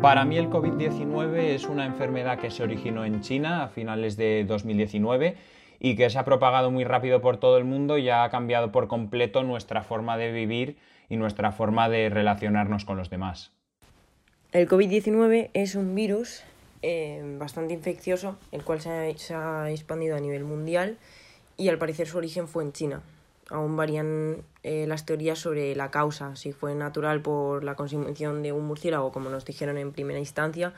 Para mí el COVID-19 es una enfermedad que se originó en China a finales de 2019 y que se ha propagado muy rápido por todo el mundo y ha cambiado por completo nuestra forma de vivir y nuestra forma de relacionarnos con los demás. El COVID-19 es un virus eh, bastante infeccioso, el cual se ha, se ha expandido a nivel mundial y al parecer su origen fue en China aún varían eh, las teorías sobre la causa, si fue natural por la consumición de un murciélago, como nos dijeron en primera instancia,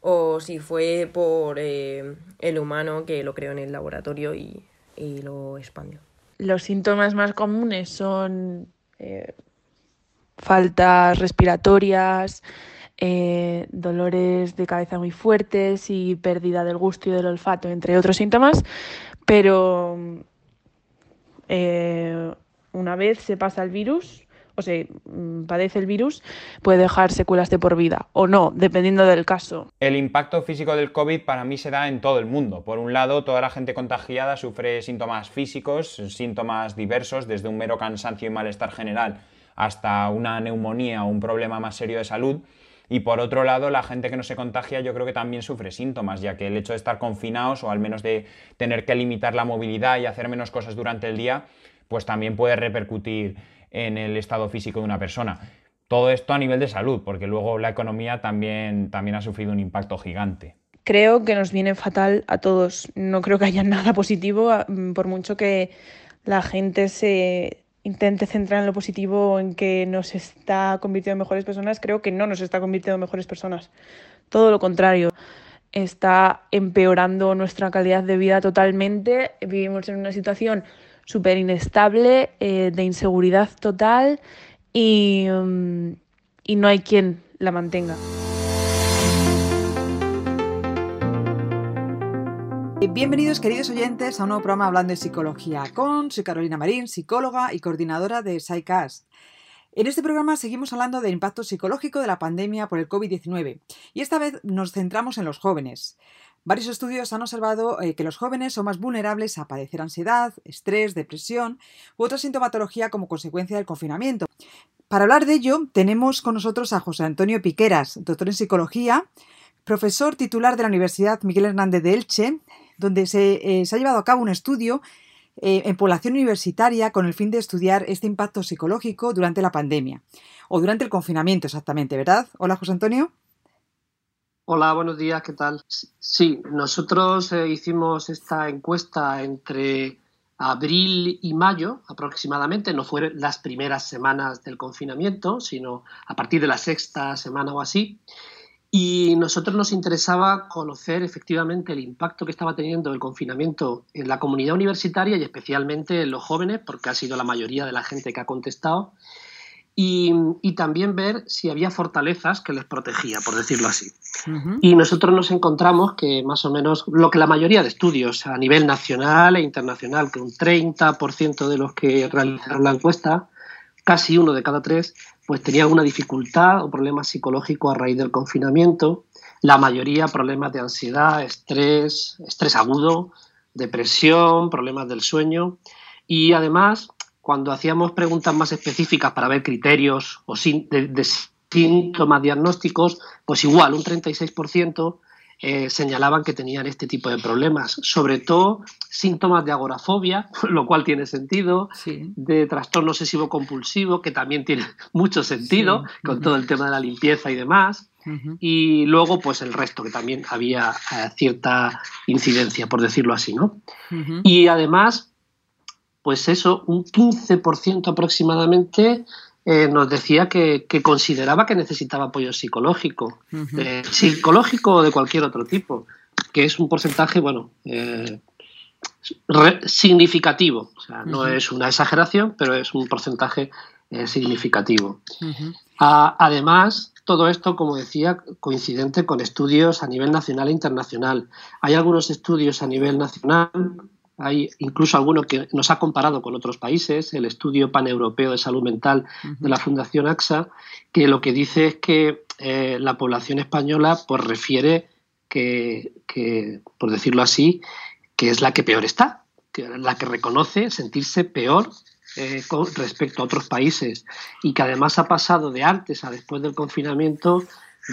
o si fue por eh, el humano que lo creó en el laboratorio y, y lo expandió. Los síntomas más comunes son eh, faltas respiratorias, dolores de cabeza muy fuertes y pérdida del gusto y del olfato, entre otros síntomas, pero una vez se pasa el virus o se mm, padece el virus, puede dejar secuelas de por vida o no, dependiendo del caso. El impacto físico del COVID para mí se da en todo el mundo. Por un lado, toda la gente contagiada sufre síntomas físicos, síntomas diversos, desde un mero cansancio y malestar general hasta una neumonía o un problema más serio de salud. Y por otro lado, la gente que no se contagia yo creo que también sufre síntomas, ya que el hecho de estar confinados o al menos de tener que limitar la movilidad y hacer menos cosas durante el día, pues también puede repercutir en el estado físico de una persona. Todo esto a nivel de salud, porque luego la economía también, también ha sufrido un impacto gigante. Creo que nos viene fatal a todos. No creo que haya nada positivo, por mucho que la gente se intente centrar en lo positivo, en que nos está convirtiendo en mejores personas, creo que no nos está convirtiendo en mejores personas. Todo lo contrario, está empeorando nuestra calidad de vida totalmente. Vivimos en una situación súper inestable, eh, de inseguridad total y, mm, y no hay quien la mantenga. Bienvenidos queridos oyentes a un nuevo programa hablando de psicología con soy Carolina Marín, psicóloga y coordinadora de PsyCast. En este programa seguimos hablando del impacto psicológico de la pandemia por el COVID-19 y esta vez nos centramos en los jóvenes. Varios estudios han observado eh, que los jóvenes son más vulnerables a padecer ansiedad, estrés, depresión u otra sintomatología como consecuencia del confinamiento. Para hablar de ello, tenemos con nosotros a José Antonio Piqueras, doctor en psicología, profesor titular de la Universidad Miguel Hernández de Elche, donde se, eh, ha llevado a cabo un estudio eh, en población universitaria con el fin de estudiar este impacto psicológico durante la pandemia o durante el confinamiento exactamente, ¿verdad? Hola, José Antonio. Hola, buenos días, ¿qué tal? Sí, nosotros eh, hicimos esta encuesta entre abril y mayo aproximadamente, no fueron las primeras semanas del confinamiento, sino a partir de la sexta semana o así. Y nosotros nos interesaba conocer efectivamente el impacto que estaba teniendo el confinamiento en la comunidad universitaria y especialmente en los jóvenes, porque ha sido la mayoría de la gente que ha contestado, y, también ver si había fortalezas que les protegía, por decirlo así. Y nosotros nos encontramos que más o menos lo que la mayoría de estudios a nivel nacional e internacional, que un 30% de los que realizaron la encuesta, casi uno de cada tres, pues tenía alguna dificultad o problema psicológico a raíz del confinamiento, la mayoría problemas de ansiedad, estrés, estrés agudo, depresión, problemas del sueño. Y además cuando hacíamos preguntas más específicas para ver criterios o de, de síntomas diagnósticos, pues igual un 36% eh, señalaban que tenían este tipo de problemas, sobre todo síntomas de agorafobia, lo cual tiene sentido, de trastorno obsesivo compulsivo, que también tiene mucho sentido con todo el tema de la limpieza y demás. Y luego, pues el resto, que también había eh, cierta incidencia, por decirlo así, ¿no? Y además, pues eso, un 15% aproximadamente eh, nos decía que, consideraba que necesitaba apoyo psicológico, eh, psicológico o de cualquier otro tipo, que es un porcentaje, bueno, eh, significativo. O sea, no es una exageración, pero es un porcentaje significativo. además, todo esto, como decía, coincidente con estudios a nivel nacional e internacional. Hay algunos estudios a nivel nacional hay incluso alguno que nos ha comparado con otros países, el estudio paneuropeo de salud mental de la Fundación AXA, que lo que dice es que eh, la población española pues refiere que, por decirlo así, que es la que peor está, que la que reconoce sentirse peor eh, con respecto a otros países y que además ha pasado de antes a después del confinamiento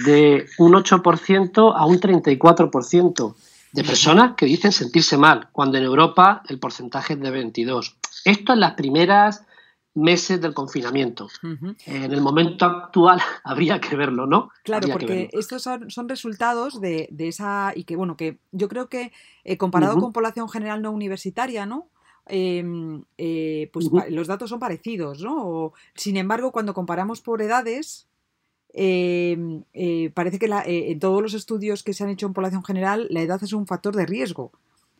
de un 8% a un 34% de personas que dicen sentirse mal, cuando en Europa el porcentaje es de 22. Esto en las primeras meses del confinamiento. En el momento actual habría que verlo, ¿no? Claro, porque estos son, resultados de, esa, y que bueno, que yo creo que eh, comparado con población general no universitaria, ¿no? Em, eh, pues los datos son parecidos, ¿no? sin embargo, cuando comparamos por edades, em, eh, parece que en todos los estudios que se han hecho en población general, la edad es un factor de riesgo.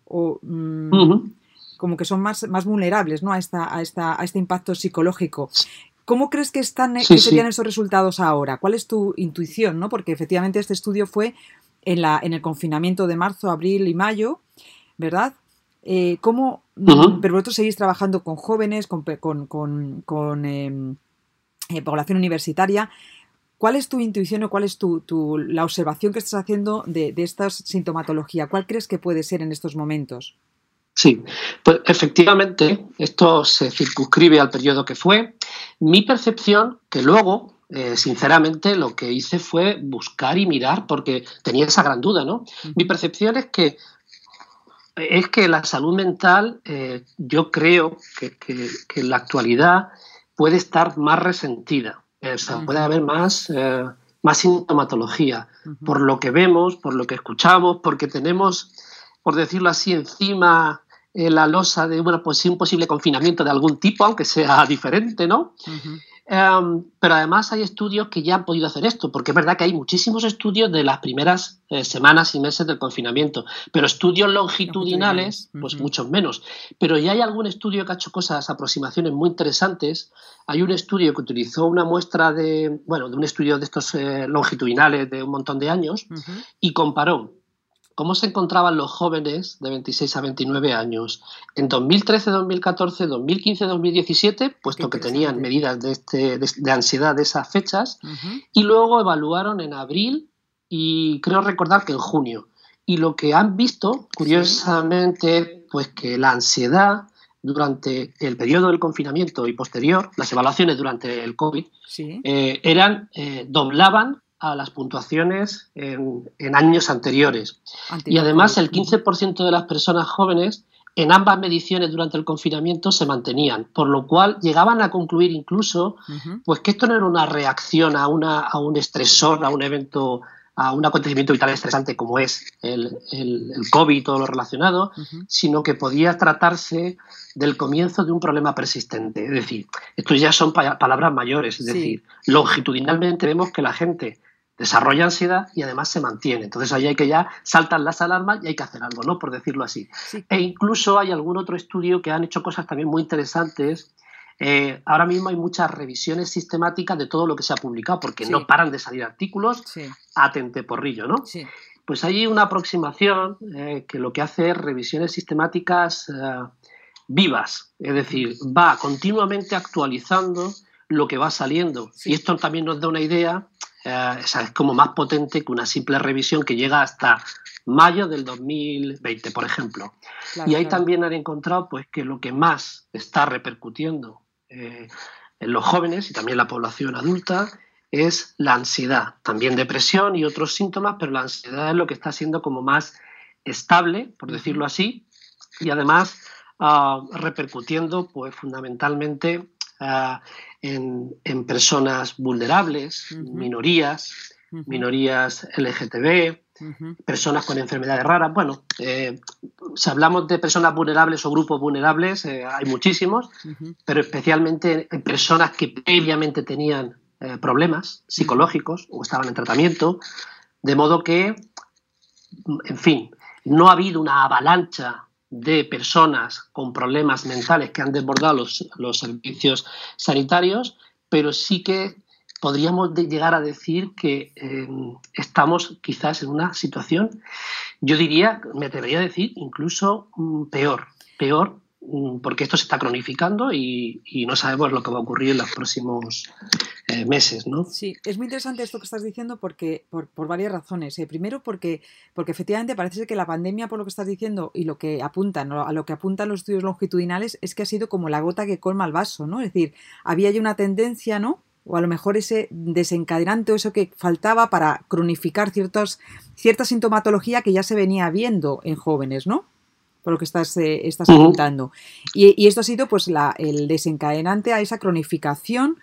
O, mm, como que son más, más vulnerables ¿no? a, esta, a, esta, a este impacto psicológico. ¿Cómo crees que, están, serían esos resultados ahora? ¿Cuál es tu intuición? ¿no? Porque efectivamente este estudio fue en, la, en el confinamiento de marzo, abril y mayo, ¿verdad? Eh, ¿Cómo, pero vosotros seguís trabajando con jóvenes, con, con, em, eh, población universitaria? ¿Cuál es tu intuición o cuál es tu, la observación que estás haciendo de, de esta sintomatología? ¿Cuál crees que puede ser en estos momentos? Sí, pues efectivamente esto se circunscribe al periodo que fue. Mi percepción, que luego, eh, sinceramente, lo que hice fue buscar y mirar porque tenía esa gran duda, ¿no? Mi percepción es que es que la salud mental, eh, yo creo que, en la actualidad puede estar más resentida, o sea, puede haber más, eh, más sintomatología, por lo que vemos, por lo que escuchamos, porque tenemos, por decirlo así, encima eh, la losa de bueno, pues, un posible confinamiento de algún tipo, aunque sea diferente, ¿no? Em, pero además hay estudios que ya han podido hacer esto, porque es verdad que hay muchísimos estudios de las primeras eh, semanas y meses del confinamiento, pero estudios longitudinales, pues muchos menos. Pero ya hay algún estudio que ha hecho cosas, aproximaciones muy interesantes. Hay un estudio que utilizó una muestra de, bueno, de un estudio de estos eh, longitudinales de un montón de años y comparó cómo se encontraban los jóvenes de 26 a 29 años en 2013, 2014, 2015, 2017, puesto que tenían medidas de, este, de, ansiedad de esas fechas, y luego evaluaron en abril y creo recordar que en junio. Y lo que han visto, curiosamente, pues que la ansiedad durante el periodo del confinamiento y posterior, las evaluaciones durante el COVID, eh, eran, eh, doblaban a las puntuaciones en, años anteriores. Y además el 15% de las personas jóvenes en ambas mediciones durante el confinamiento se mantenían, por lo cual llegaban a concluir incluso pues que esto no era una reacción a, una, a un estresor, a un evento, a un acontecimiento vital estresante como es el, el, COVID y todo lo relacionado, sino que podía tratarse del comienzo de un problema persistente. Es decir, esto ya son palabras mayores, es decir, longitudinalmente vemos que la gente desarrolla ansiedad y además se mantiene. Entonces ahí hay que ya saltan las alarmas y hay que hacer algo, ¿no? Por decirlo así. E incluso hay algún otro estudio que han hecho cosas también muy interesantes. Eh, ahora mismo hay muchas revisiones sistemáticas de todo lo que se ha publicado, porque no paran de salir artículos a tenteporrillo, ¿no? Pues hay una aproximación eh, que lo que hace es revisiones sistemáticas eh, vivas, es decir, va continuamente actualizando lo que va saliendo. Y esto también nos da una idea eh, es como más potente que una simple revisión que llega hasta mayo del 2020, por ejemplo. y ahí también han encontrado pues, que lo que más está repercutiendo eh, en los jóvenes y también la población adulta es la ansiedad, también depresión y otros síntomas, pero la ansiedad es lo que está siendo como más estable, por decirlo así, y además ah, repercutiendo pues fundamentalmente en, personas vulnerables, minorías, minorías LGTB, personas con enfermedades raras. Bueno, eh, si hablamos de personas vulnerables o grupos vulnerables, eh, hay muchísimos, pero especialmente en personas que previamente tenían eh, problemas psicológicos o estaban en tratamiento, de modo que, en fin, no ha habido una avalancha de personas con problemas mentales que han desbordado los, servicios sanitarios, pero sí que podríamos llegar a decir que eh, estamos quizás en una situación, yo diría, me atrevería a decir, incluso mm, peor, peor porque esto se está cronificando y, no sabemos lo que va a ocurrir en los próximos eh, meses, ¿no? Sí, es muy interesante esto que estás diciendo porque por, varias razones. Eh, primero, porque, porque efectivamente parece ser que la pandemia, por lo que estás diciendo y lo que apuntan, a lo que apuntan los estudios longitudinales, es que ha sido como la gota que colma el vaso, ¿no? Es decir, había ya una tendencia, ¿no? o a lo mejor ese desencadenante o eso que faltaba para cronificar ciertos, cierta sintomatología que ya se venía viendo en jóvenes, ¿no? Por lo que estás, eh, estás apuntando. Y, esto ha sido pues la, el desencadenante a esa cronificación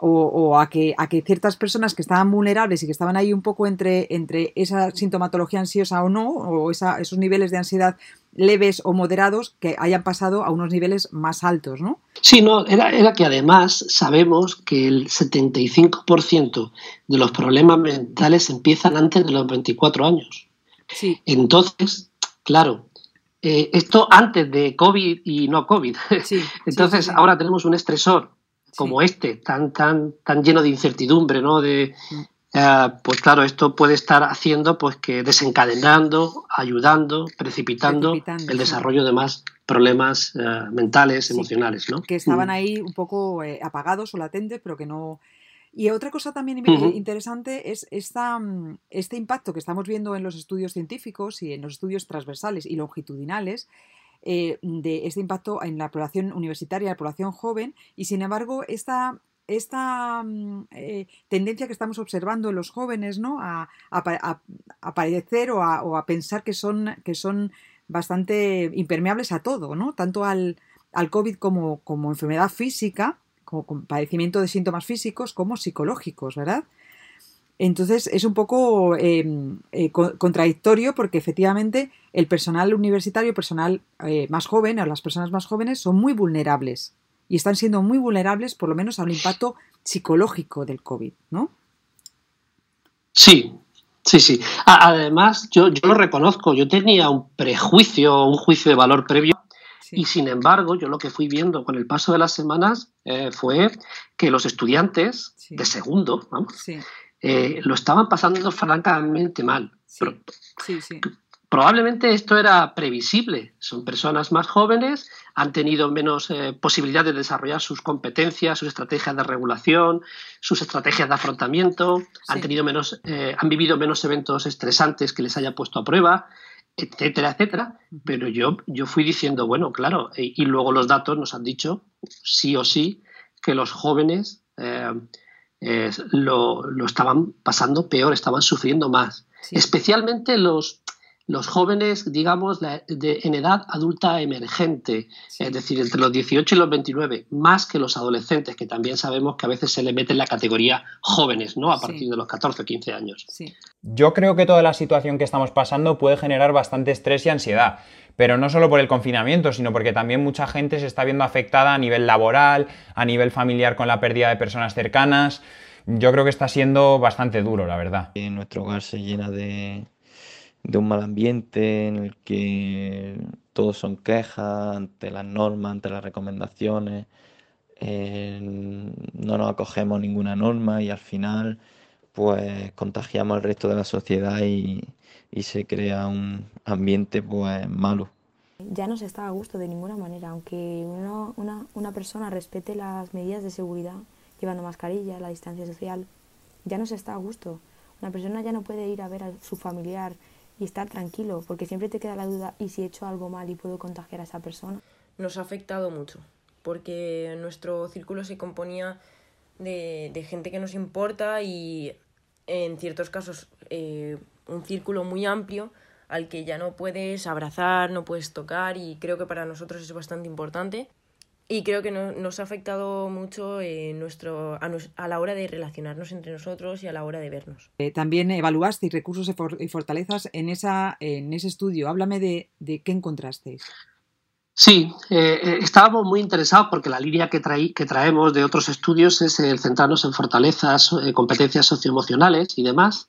o, a, que, a que ciertas personas que estaban vulnerables y que estaban ahí un poco entre, entre esa sintomatología ansiosa o no, o esos niveles de ansiedad leves o moderados, que hayan pasado a unos niveles más altos, ¿no? Sí, no, era, era que además sabemos que el 75% de los problemas mentales empiezan antes de los 24 años. Sí. Entonces, claro, eh, esto antes de COVID y no COVID. Sí, Entonces, ahora tenemos un estresor como este, tan, tan, tan lleno de incertidumbre, ¿no? De, mm. eh, pues claro, esto puede estar haciendo pues que desencadenando, ayudando, precipitando, el desarrollo de más problemas eh, mentales, emocionales, ¿no? Que estaban mm. ahí un poco apagados o latentes, pero que no. Y otra cosa también interesante es esta, mm, este impacto que estamos viendo en los estudios científicos y en los estudios transversales y longitudinales, eh, de este impacto en la población universitaria, la población joven, y sin embargo, esta, esta mm, eh, tendencia que estamos observando en los jóvenes, ¿no? A, a, parecer o, a, pensar que son, que son bastante impermeables a todo, ¿no? Tanto al, al COVID como, como enfermedad física, como padecimiento de síntomas físicos, como psicológicos, ¿verdad? Entonces es un poco em, eh, contradictorio porque efectivamente el personal universitario, personal eh, más joven, o las personas más jóvenes son muy vulnerables y están siendo muy vulnerables por lo menos al impacto psicológico del COVID, ¿no? Sí, sí, sí. Además, yo, yo lo reconozco, yo tenía un prejuicio, un juicio de valor previo y sin embargo, yo lo que fui viendo con el paso de las semanas eh, fue que los estudiantes de segundo, vamos, eh, lo estaban pasando francamente mal. Probablemente esto era previsible. Son personas más jóvenes, han tenido menos eh, posibilidades de desarrollar sus competencias, sus estrategias de regulación, sus estrategias de afrontamiento, han tenido menos, eh, han vivido menos eventos estresantes que les haya puesto a prueba, etcétera, etcétera. Pero yo, yo fui diciendo, bueno, claro, y, luego los datos nos han dicho sí o sí que los jóvenes lo, lo, estaban pasando peor, estaban sufriendo más. Especialmente los, los jóvenes, digamos, de, en edad adulta emergente, es decir, entre los 18 y los 29, más que los adolescentes, que también sabemos que a veces se le mete en la categoría jóvenes, ¿no? A partir de los 14 o 15 años. Yo creo que toda la situación que estamos pasando puede generar bastante estrés y ansiedad pero no solo por el confinamiento, sino porque también mucha gente se está viendo afectada a nivel laboral, a nivel familiar con la pérdida de personas cercanas. Yo creo que está siendo bastante duro, la verdad. Nuestro hogar se llena de, un mal ambiente en el que todos son quejas ante las normas, ante las recomendaciones. Eh, no nos acogemos ninguna norma y al final pues contagiamos al resto de la sociedad y, y se crea un ambiente pues malo. Ya no se está a gusto de ninguna manera, aunque una, una persona respete las medidas de seguridad, llevando mascarilla, la distancia social, ya no se está a gusto. Una persona ya no puede ir a ver a su familiar y estar tranquilo, porque siempre te queda la duda, ¿y si he hecho algo mal y puedo contagiar a esa persona? Nos ha afectado mucho, porque nuestro círculo se componía de, de gente que nos importa y en ciertos casos eh, un círculo muy amplio al que ya no puedes abrazar, no puedes tocar y creo que para nosotros es bastante importante y creo que nos ha afectado mucho eh, nuestro, a, la hora de relacionarnos entre nosotros y a la hora de vernos. Eh, también evaluasteis recursos y fortalezas en, esa, en ese estudio. Háblame de, de qué encontrasteis. Sí, eh, estábamos muy interesados porque la línea que, que traemos de otros estudios es el centrarnos en fortalezas, competencias socioemocionales y demás.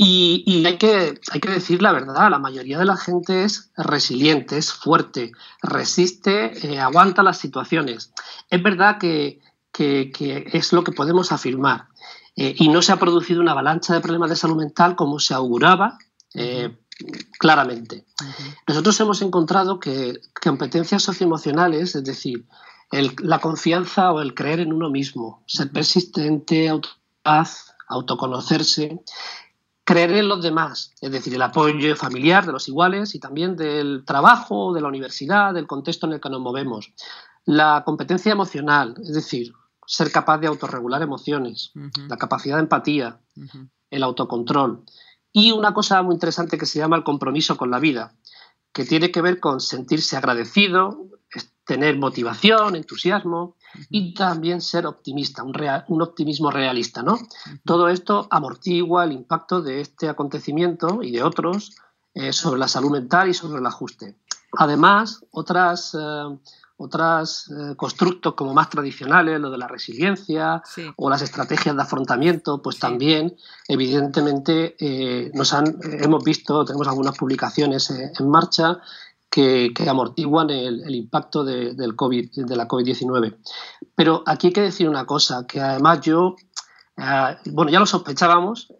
Y, hay, que, hay que decir la verdad, la mayoría de la gente es resiliente, es fuerte, resiste, eh, aguanta las situaciones. Es verdad que, es lo que podemos afirmar. Eh, y no se ha producido una avalancha de problemas de salud mental como se auguraba eh, claramente. Nosotros hemos encontrado que competencias socioemocionales, es decir, la confianza o el creer en uno mismo, ser persistente, autoconocerse, creer en los demás, es decir, el apoyo familiar de los iguales y también del trabajo, de la universidad, del contexto en el que nos movemos. La competencia emocional, es decir, ser capaz de autorregular emociones, la capacidad de empatía, el autocontrol. Y una cosa muy interesante que se llama el compromiso con la vida, que tiene que ver con sentirse agradecido, tener motivación, entusiasmo y también ser optimista, un, un optimismo realista. ¿no? Todo esto amortigua el impacto de este acontecimiento y de otros eh, sobre la salud mental y sobre el ajuste. Además, otras, eh, otros eh, constructos como más tradicionales, lo de la resiliencia o las estrategias de afrontamiento, pues también, evidentemente, nos han, hemos visto, tenemos algunas publicaciones en marcha que, amortiguan el, impacto de, del COVID, de la COVID-19. Pero aquí hay que decir una cosa, que además yo, eh, bueno, ya lo sospechábamos,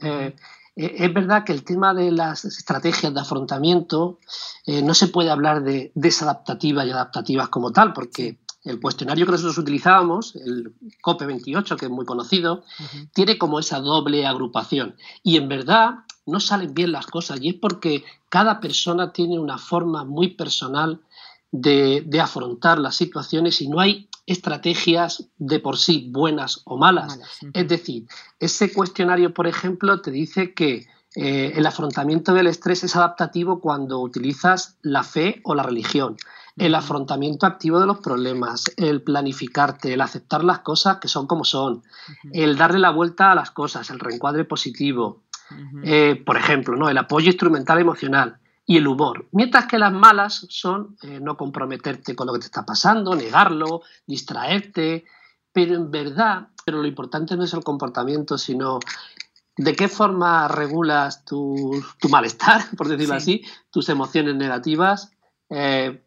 eh, eh, es verdad que el tema de las estrategias de afrontamiento no se puede hablar de desadaptativas y adaptativas como tal, porque el cuestionario que nosotros utilizábamos, el COPE28, que es muy conocido, tiene como esa doble agrupación. Y en verdad no salen bien las cosas y es porque cada persona tiene una forma muy personal de, afrontar las situaciones y no hay estrategias de por sí buenas o malas. Es decir, ese cuestionario, por ejemplo, te dice que eh, el afrontamiento del estrés es adaptativo cuando utilizas la fe o la religión. El afrontamiento activo de los problemas, el planificarte, el aceptar las cosas que son como son, el darle la vuelta a las cosas, el reencuadre positivo, eh, por ejemplo, ¿no? el apoyo instrumental emocional y el humor. Mientras que las malas son eh, no comprometerte con lo que te está pasando, negarlo, distraerte, pero en verdad, pero lo importante no es el comportamiento, sino de qué forma regulas tu, malestar, por decirlo así, tus emociones negativas. Eh,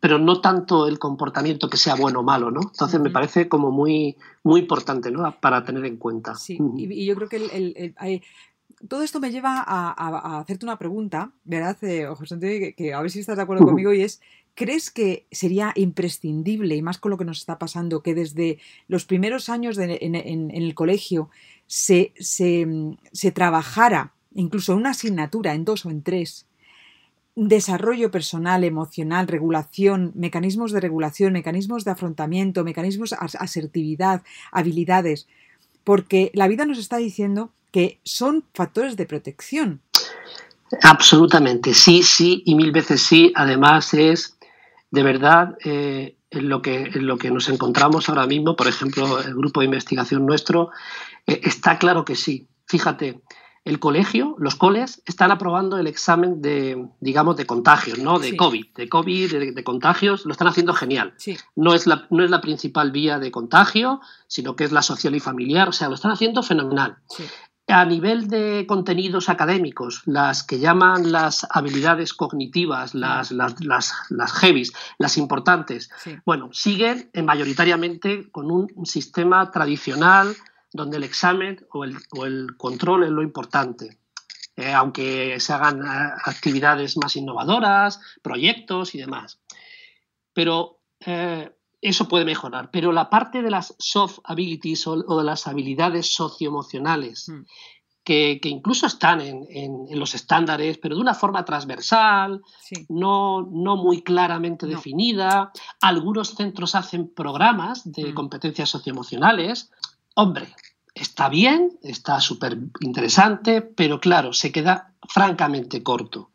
pero no tanto el comportamiento que sea bueno o malo, ¿no? Entonces me parece como muy, muy importante, ¿no? Para tener en cuenta. Sí, y, yo creo que el, todo esto me lleva a, hacerte una pregunta, ¿verdad, eh, José que, a ver si estás de acuerdo conmigo, y es, ¿crees que sería imprescindible, y más con lo que nos está pasando, que desde los primeros años en, el colegio se, se, se trabajara, incluso en una asignatura, en dos o en tres, desarrollo personal, emocional, regulación, mecanismos de regulación, mecanismos de afrontamiento, mecanismos de asertividad, habilidades, porque la vida nos está diciendo que son factores de protección. Absolutamente, sí, sí y mil veces sí. Además es de verdad eh, en, lo que, en lo que nos encontramos ahora mismo, por ejemplo, el grupo de investigación nuestro, eh, está claro que sí. Fíjate, el colegio, los coles, están aprobando el examen de, digamos, de contagios, ¿no? De COVID, de COVID, de, contagios, lo están haciendo genial. No, es la, no es la principal vía de contagio, sino que es la social y familiar, o sea, lo están haciendo fenomenal. A nivel de contenidos académicos, las que llaman las habilidades cognitivas, las, las, las, las heavies, las importantes, bueno, siguen mayoritariamente con un sistema tradicional donde el examen o el, o el control es lo importante. Eh, aunque se hagan eh, actividades más innovadoras, proyectos y demás. Pero eh, eso puede mejorar. Pero la parte de las soft abilities o, de las habilidades socioemocionales, hmm. que, que, incluso están en, en, los estándares, pero de una forma transversal, no, no, muy claramente definida. Algunos centros hacen programas de hmm. competencias socioemocionales hombre, está bien, está súper interesante, pero claro, se queda francamente corto.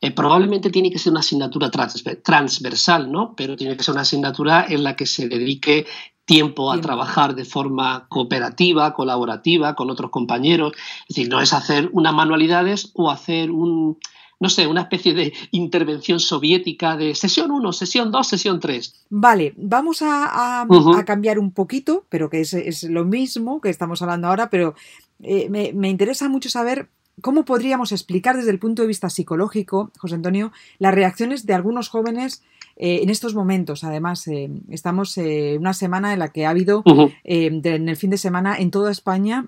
Eh, probablemente tiene que ser una asignatura transversal, ¿no? Pero tiene que ser una asignatura en la que se dedique tiempo a trabajar de forma cooperativa, colaborativa con otros compañeros. Es decir, no es hacer unas manualidades o hacer un, no sé, una especie de intervención soviética de sesión 1, sesión 2, sesión 3. Vale, vamos a, cambiar un poquito, pero que es, lo mismo que estamos hablando ahora, pero eh, me, interesa mucho saber cómo podríamos explicar desde el punto de vista psicológico, José Antonio, las reacciones de algunos jóvenes eh, en estos momentos. Además, eh, estamos en una semana en la que ha habido, en el fin de semana, en toda España,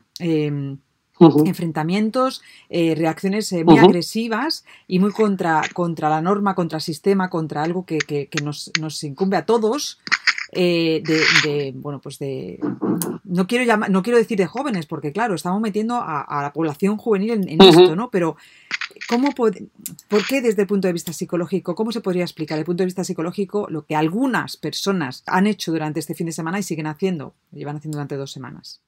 enfrentamientos, eh, reacciones eh, muy agresivas y muy contra, contra la norma, contra el sistema, contra algo que, nos, incumbe a todos. eh, de, bueno, pues de, no quiero llamar, no quiero decir de jóvenes, porque claro, estamos metiendo a, la población juvenil en, esto, ¿no? Pero, ¿cómo ¿por qué desde el punto de vista psicológico, cómo se podría explicar desde el punto de vista psicológico lo que algunas personas han hecho durante este fin de semana y siguen haciendo, llevan haciendo durante dos semanas?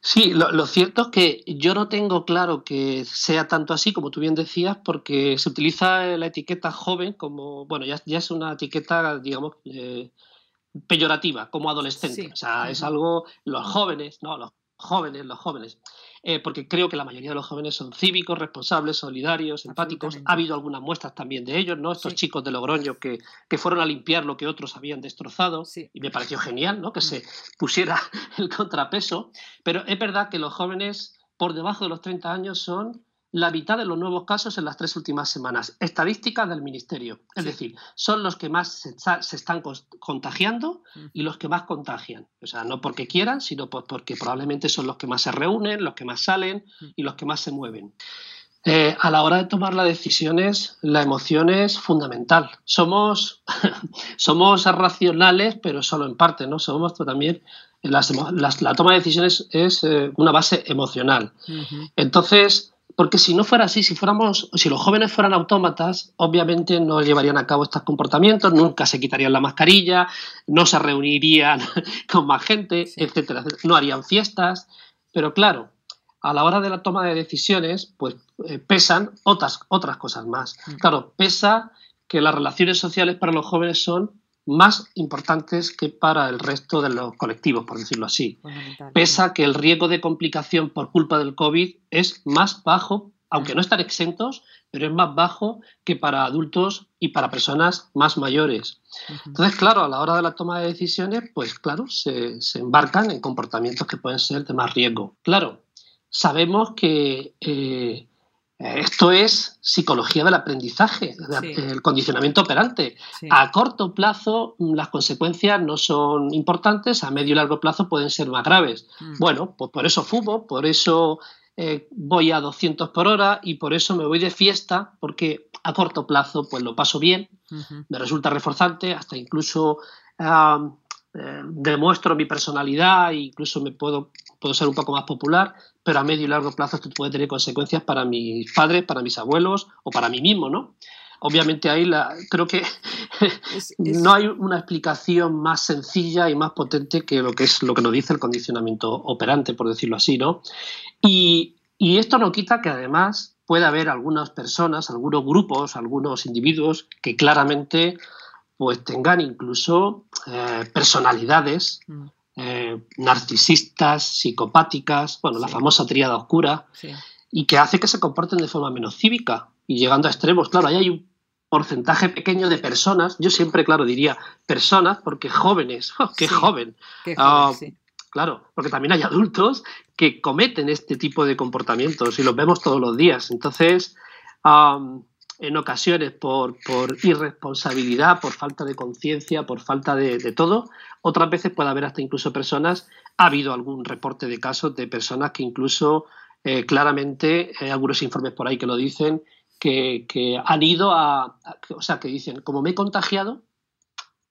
Sí, lo, cierto es que yo no tengo claro que sea tanto así, como tú bien decías, porque se utiliza la etiqueta joven como, bueno, ya, ya es una etiqueta, digamos, eh, peyorativa, como adolescente. O sea, es algo, los jóvenes, no, los jóvenes, los jóvenes. Eh, porque creo que la mayoría de los jóvenes son cívicos, responsables, solidarios, empáticos. Ha habido algunas muestras también de ellos, ¿no? Estos chicos de Logroño que, que, fueron a limpiar lo que otros habían destrozado. Y me pareció genial, ¿no? Que se pusiera el contrapeso. Pero es verdad que los jóvenes por debajo de los 30 años son la mitad de los nuevos casos en las tres últimas semanas. Estadísticas del Ministerio. Es decir, son los que más se, están contagiando y los que más contagian. O sea, no porque quieran, sino porque probablemente son los que más se reúnen, los que más salen y los que más se mueven. Eh, a la hora de tomar las decisiones, la emoción es fundamental. Somos, somos racionales, pero solo en parte, ¿no? Somos también. la toma de decisiones es eh, una base emocional. Entonces, porque si no fuera así, si fuéramos, si los jóvenes fueran autómatas, obviamente no llevarían a cabo estos comportamientos, nunca se quitarían la mascarilla, no se reunirían con más gente, etcétera, no harían fiestas, pero claro, a la hora de la toma de decisiones, pues eh, pesan otras, otras cosas más. Mm. Claro, pesa que las relaciones sociales para los jóvenes son más importantes que para el resto de los colectivos, por decirlo así. Pesa que el riesgo de complicación por culpa del COVID es más bajo, aunque no están exentos, pero es más bajo que para adultos y para personas más mayores. Entonces, claro, a la hora de la toma de decisiones, pues claro, se, se embarcan en comportamientos que pueden ser de más riesgo. Claro, sabemos que eh, esto es psicología del aprendizaje, el condicionamiento operante. A corto plazo mm, las consecuencias no son importantes, a medio y largo plazo pueden ser más graves. Mm. Bueno, pues por eso fumo, por eso eh, voy a 200 por hora y por eso me voy de fiesta, porque a corto plazo pues lo paso bien, me resulta reforzante, hasta incluso eh, demuestro mi personalidad incluso me puedo, puedo ser un poco más popular, pero a medio y largo plazo esto puede tener consecuencias para mis padres, para mis abuelos o para mí mismo, ¿no? Obviamente ahí la, creo que no hay una explicación más sencilla y más potente que lo que es lo que nos dice el condicionamiento operante, por decirlo así, ¿no? Y, y esto no quita que además puede haber algunas personas, algunos grupos, algunos individuos que claramente pues tengan incluso eh, personalidades mm. Eh, narcisistas, psicopáticas, bueno, la famosa tríada oscura, y que hace que se comporten de forma menos cívica y llegando a extremos. Claro, ahí hay un porcentaje pequeño de personas, yo siempre, claro, diría personas, porque jóvenes, ¡oh, qué joven. Ah, claro, porque también hay adultos que cometen este tipo de comportamientos y los vemos todos los días. Entonces, en ocasiones por, irresponsabilidad, por falta de conciencia, por falta de, todo. Otras veces puede haber hasta incluso personas, ha habido algún reporte de casos de personas que incluso eh, claramente, hay algunos informes por ahí que lo dicen, que, han ido a, o sea, que dicen, como me he contagiado,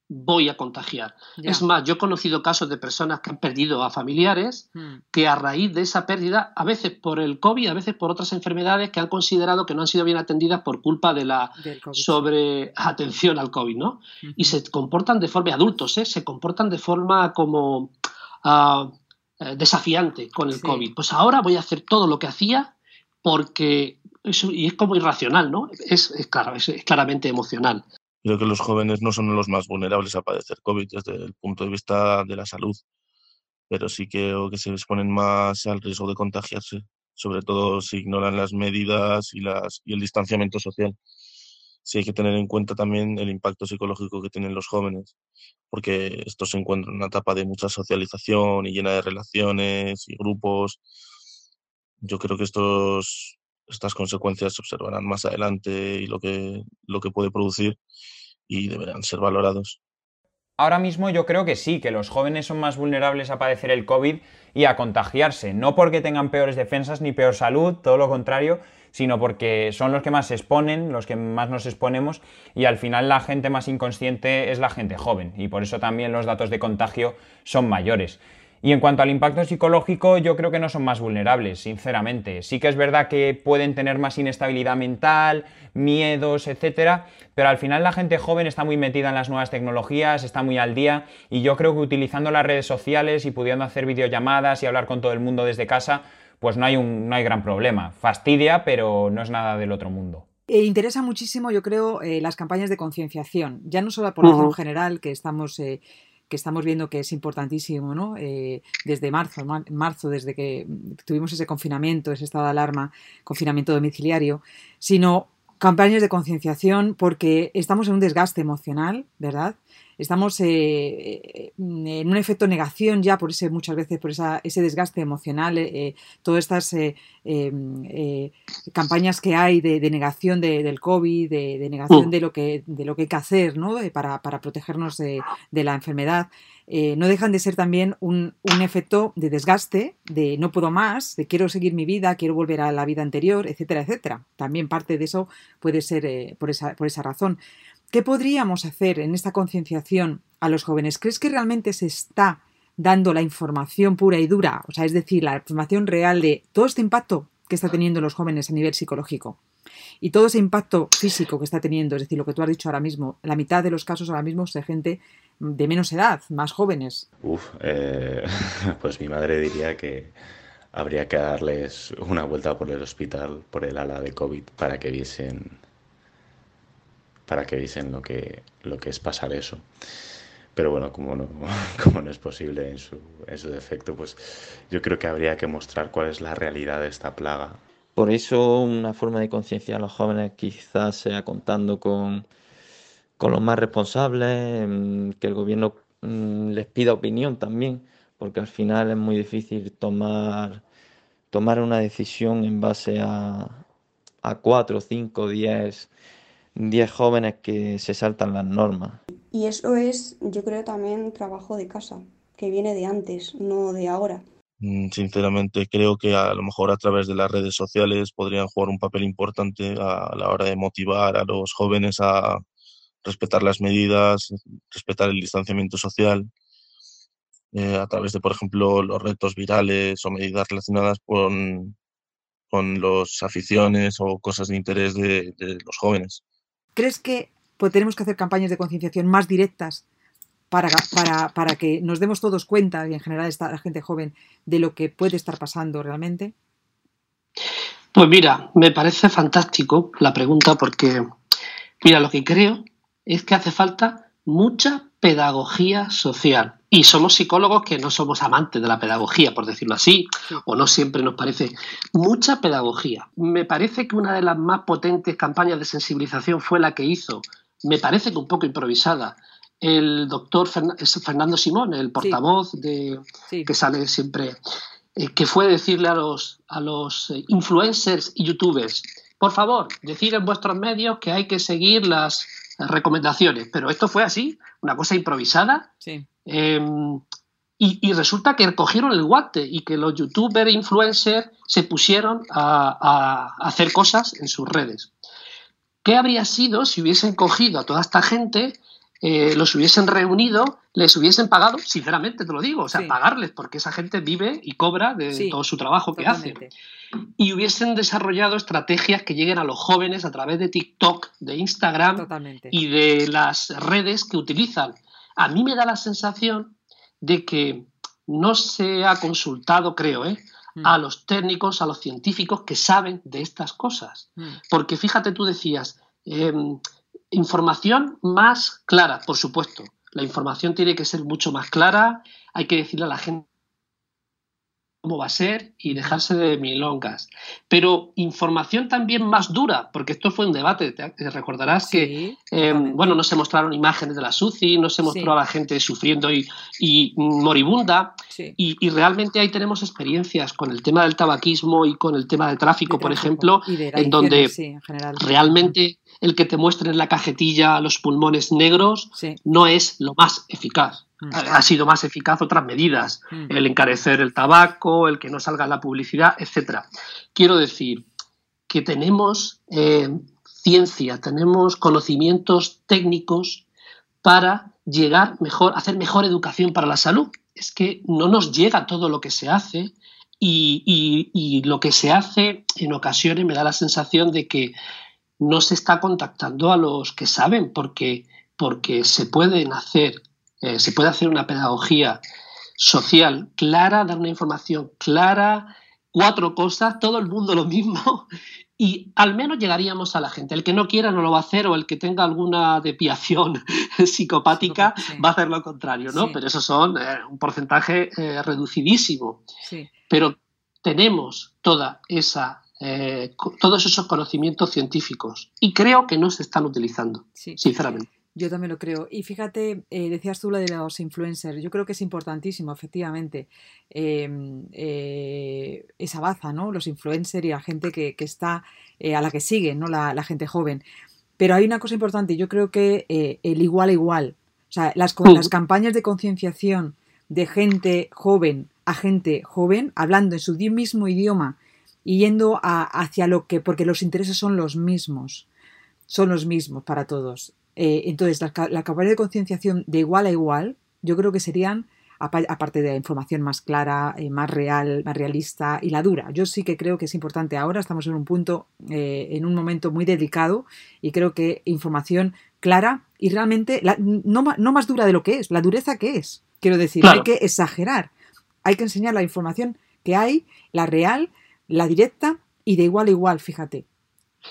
voy a contagiar. Es más, yo he conocido casos de personas que han perdido a familiares hmm. que a raíz de esa pérdida, a veces por el COVID, a veces por otras enfermedades que han considerado que no han sido bien atendidas por culpa de la sobre atención al COVID, ¿no? Y se comportan de forma, adultos, ¿eh? se comportan de forma como ah, eh, desafiante con el COVID. Pues ahora voy a hacer todo lo que hacía porque y es como irracional, ¿no? Es, claro, es claramente emocional. Creo que los jóvenes no son los más vulnerables a padecer COVID desde el punto de vista de la salud, pero sí que, que se exponen más al riesgo de contagiarse, sobre todo si ignoran las medidas y, las, y el distanciamiento social. Sí hay que tener en cuenta también el impacto psicológico que tienen los jóvenes, porque estos se encuentran en una etapa de mucha socialización y llena de relaciones y grupos. Yo creo que estos, estas consecuencias se observarán más adelante y lo que, lo que puede producir y deberán ser valorados. Ahora mismo yo creo que sí, que los jóvenes son más vulnerables a padecer el COVID y a contagiarse, no porque tengan peores defensas ni peor salud, todo lo contrario, sino porque son los que más se exponen, los que más nos exponemos y al final la gente más inconsciente es la gente joven y por eso también los datos de contagio son mayores. Y en cuanto al impacto psicológico, yo creo que no son más vulnerables, sinceramente. Sí que es verdad que pueden tener más inestabilidad mental, miedos, etcétera, pero al final la gente joven está muy metida en las nuevas tecnologías, está muy al día, y yo creo que utilizando las redes sociales y pudiendo hacer videollamadas y hablar con todo el mundo desde casa, pues no hay, un, no hay gran problema. Fastidia, pero no es nada del otro mundo. E interesa muchísimo, yo creo, eh, las campañas de concienciación, ya no solo a la población general, que estamos, eh, que estamos viendo que es importantísimo, ¿no? Eh, desde marzo, marzo, desde que tuvimos ese confinamiento, ese estado de alarma, confinamiento domiciliario, sino campañas de concienciación porque estamos en un desgaste emocional, ¿verdad? estamos eh, eh, en un efecto negación ya por ese muchas veces por esa, ese desgaste emocional eh, todas estas campañas que hay de, negación del covid de, negación mm. de lo que de lo que hay que hacer ¿no? para, para, protegernos de, la enfermedad no dejan de ser también un, un, efecto de desgaste, de no puedo más, de quiero seguir mi vida, quiero volver a la vida anterior, etcétera, etcétera. También parte de eso puede ser por, esa, por esa razón. ¿Qué podríamos hacer en esta concienciación a los jóvenes? ¿Crees que realmente se está dando la información pura y dura? O sea, es decir, la información real de todo este impacto que está teniendo los jóvenes a nivel psicológico y todo ese impacto físico que está teniendo, es decir, lo que tú has dicho ahora mismo, la mitad de los casos ahora mismo es de gente de menos edad, más jóvenes. Uf, eh, pues mi madre diría que habría que darles una vuelta por el hospital, por el ala de COVID, para que viesen para que dicen lo que, lo que es pasar eso. Pero bueno, como no, como no es posible en su, en su defecto, pues yo creo que habría que mostrar cuál es la realidad de esta plaga. Por eso una forma de concienciar a los jóvenes quizás sea contando con, con los más responsables, mm, que el gobierno mm, les pida opinión también, porque al final es muy difícil tomar, tomar una decisión en base a, a cuatro, cinco, diez 10 jóvenes que se saltan las normas. Y eso es, yo creo, también trabajo de casa, que viene de antes, no de ahora. Mm, sinceramente, creo que a lo mejor a través de las redes sociales podrían jugar un papel importante a la hora de motivar a los jóvenes a respetar las medidas, respetar el distanciamiento social, eh, a través de, por ejemplo, los retos virales o medidas relacionadas con, con las aficiones o cosas de interés de los jóvenes. ¿Crees que pues, tenemos que hacer campañas de concienciación más directas para, para, que nos demos todos cuenta, y en general está la gente joven, de lo que puede estar pasando realmente? Pues mira, me parece fantástico la pregunta porque, mira, lo que creo es que hace falta mucha pedagogía social. Y somos psicólogos que no somos amantes de la pedagogía, por decirlo así, o no siempre nos parece. Mucha pedagogía. Me parece que una de las más potentes campañas de sensibilización fue la que hizo, me parece que un poco improvisada, el doctor Fernando Simón, el portavoz de que sale siempre, eh, que fue decirle a los, a los eh, influencers y youtubers, por favor, decir en vuestros medios que hay que seguir las recomendaciones, pero esto fue así, una cosa improvisada. Em, y, resulta que cogieron el guante y que los youtubers e influencers se pusieron a, hacer cosas en sus redes. ¿Qué habría sido si hubiesen cogido a toda esta gente, eh, los hubiesen reunido, les hubiesen pagado, sinceramente te lo digo, o sea, pagarles, porque esa gente vive y cobra de todo su trabajo que hace y hubiesen desarrollado estrategias que lleguen a los jóvenes a través de TikTok, de Instagram y de las redes que utilizan. A mí me da la sensación de que no se ha consultado, creo, ¿eh? Mm. a los técnicos, a los científicos que saben de estas cosas. Mm. Porque fíjate, tú decías, em, información más clara, por supuesto. La información tiene que ser mucho más clara, hay que decirle a la gente cómo va a ser y dejarse de milongas. Pero información también más dura, porque esto fue un debate, te recordarás que, eh, bueno, no se mostraron imágenes de la SUCI, no se mostró a la gente sufriendo y, moribunda, y, realmente ahí tenemos experiencias con el tema del tabaquismo y con el tema del tráfico, por ejemplo, en donde realmente el que te muestren en la cajetilla los pulmones negros no es lo más eficaz. Mm. Ha sido más eficaz otras medidas, mm. el encarecer el tabaco, el que no salga la publicidad, etc. Quiero decir que tenemos eh, ciencia, tenemos conocimientos técnicos para llegar mejor, hacer mejor educación para la salud. Es que no nos llega todo lo que se hace y, y lo que se hace en ocasiones me da la sensación de que no se está contactando a los que saben, porque, porque se pueden hacer eh, se puede hacer una pedagogía social clara, dar una información clara, cuatro cosas, todo el mundo lo mismo, y al menos llegaríamos a la gente. El que no quiera no lo va a hacer o el que tenga alguna depiación psicopática va a hacer lo contrario, ¿no? Pero eso son eh, un porcentaje eh, reducidísimo. Pero tenemos toda esa todos esos conocimientos científicos y creo que no se están utilizando, sinceramente. Yo también lo creo. Y fíjate, eh, decías tú lo de los influencers. Yo creo que es importantísimo, efectivamente, em, eh, esa baza, ¿no? Los influencers y la gente que, está, eh, a la que sigue, ¿no? La, gente joven. Pero hay una cosa importante, yo creo que el igual a igual. O sea, las, las campañas de concienciación de gente joven a gente joven, hablando en su mismo idioma y yendo hacia lo que, porque los intereses son los mismos, son los mismos para todos. Eh, entonces, la, campaña de concienciación de igual a igual, yo creo que serían, aparte de la información más clara, eh, más real, más realista y la dura. Yo sí que creo que es importante ahora, estamos en un punto, eh, en un momento muy delicado y creo que información clara y realmente no, más dura de lo que es, la dureza que es. Quiero decir, hay que exagerar, hay que enseñar la información que hay, la real, la directa y de igual a igual, fíjate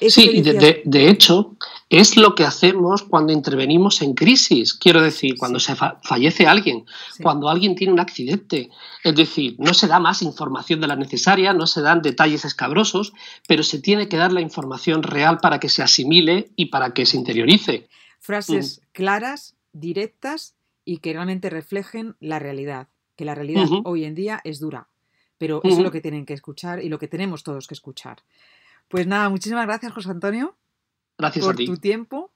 sí, y de, hecho es lo que hacemos cuando intervenimos en crisis. Quiero decir, cuando se fallece alguien, cuando alguien tiene un accidente. Es decir, no se da más información de la necesaria, no se dan detalles escabrosos, pero se tiene que dar la información real para que se asimile y para que se interiorice. Frases mm. claras, directas y que realmente reflejen la realidad. Que la realidad hoy en día es dura, pero es lo que tienen que escuchar y lo que tenemos todos que escuchar. Pues nada, muchísimas gracias, José Antonio. Gracias por tu tiempo,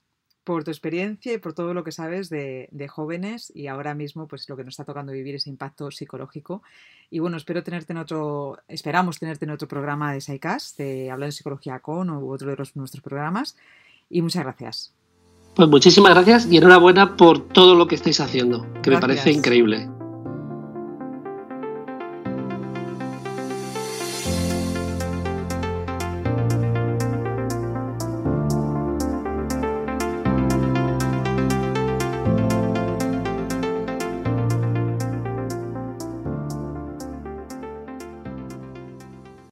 por tu experiencia y por todo lo que sabes de, jóvenes y ahora mismo, pues lo que nos está tocando vivir ese impacto psicológico. Y bueno, espero tenerte en otro, esperamos tenerte en otro programa de SciCast, de Hablando de Psicología con o otro de los, nuestros programas. Y muchas gracias. Pues muchísimas gracias y enhorabuena por todo lo que estáis haciendo, que me parece increíble.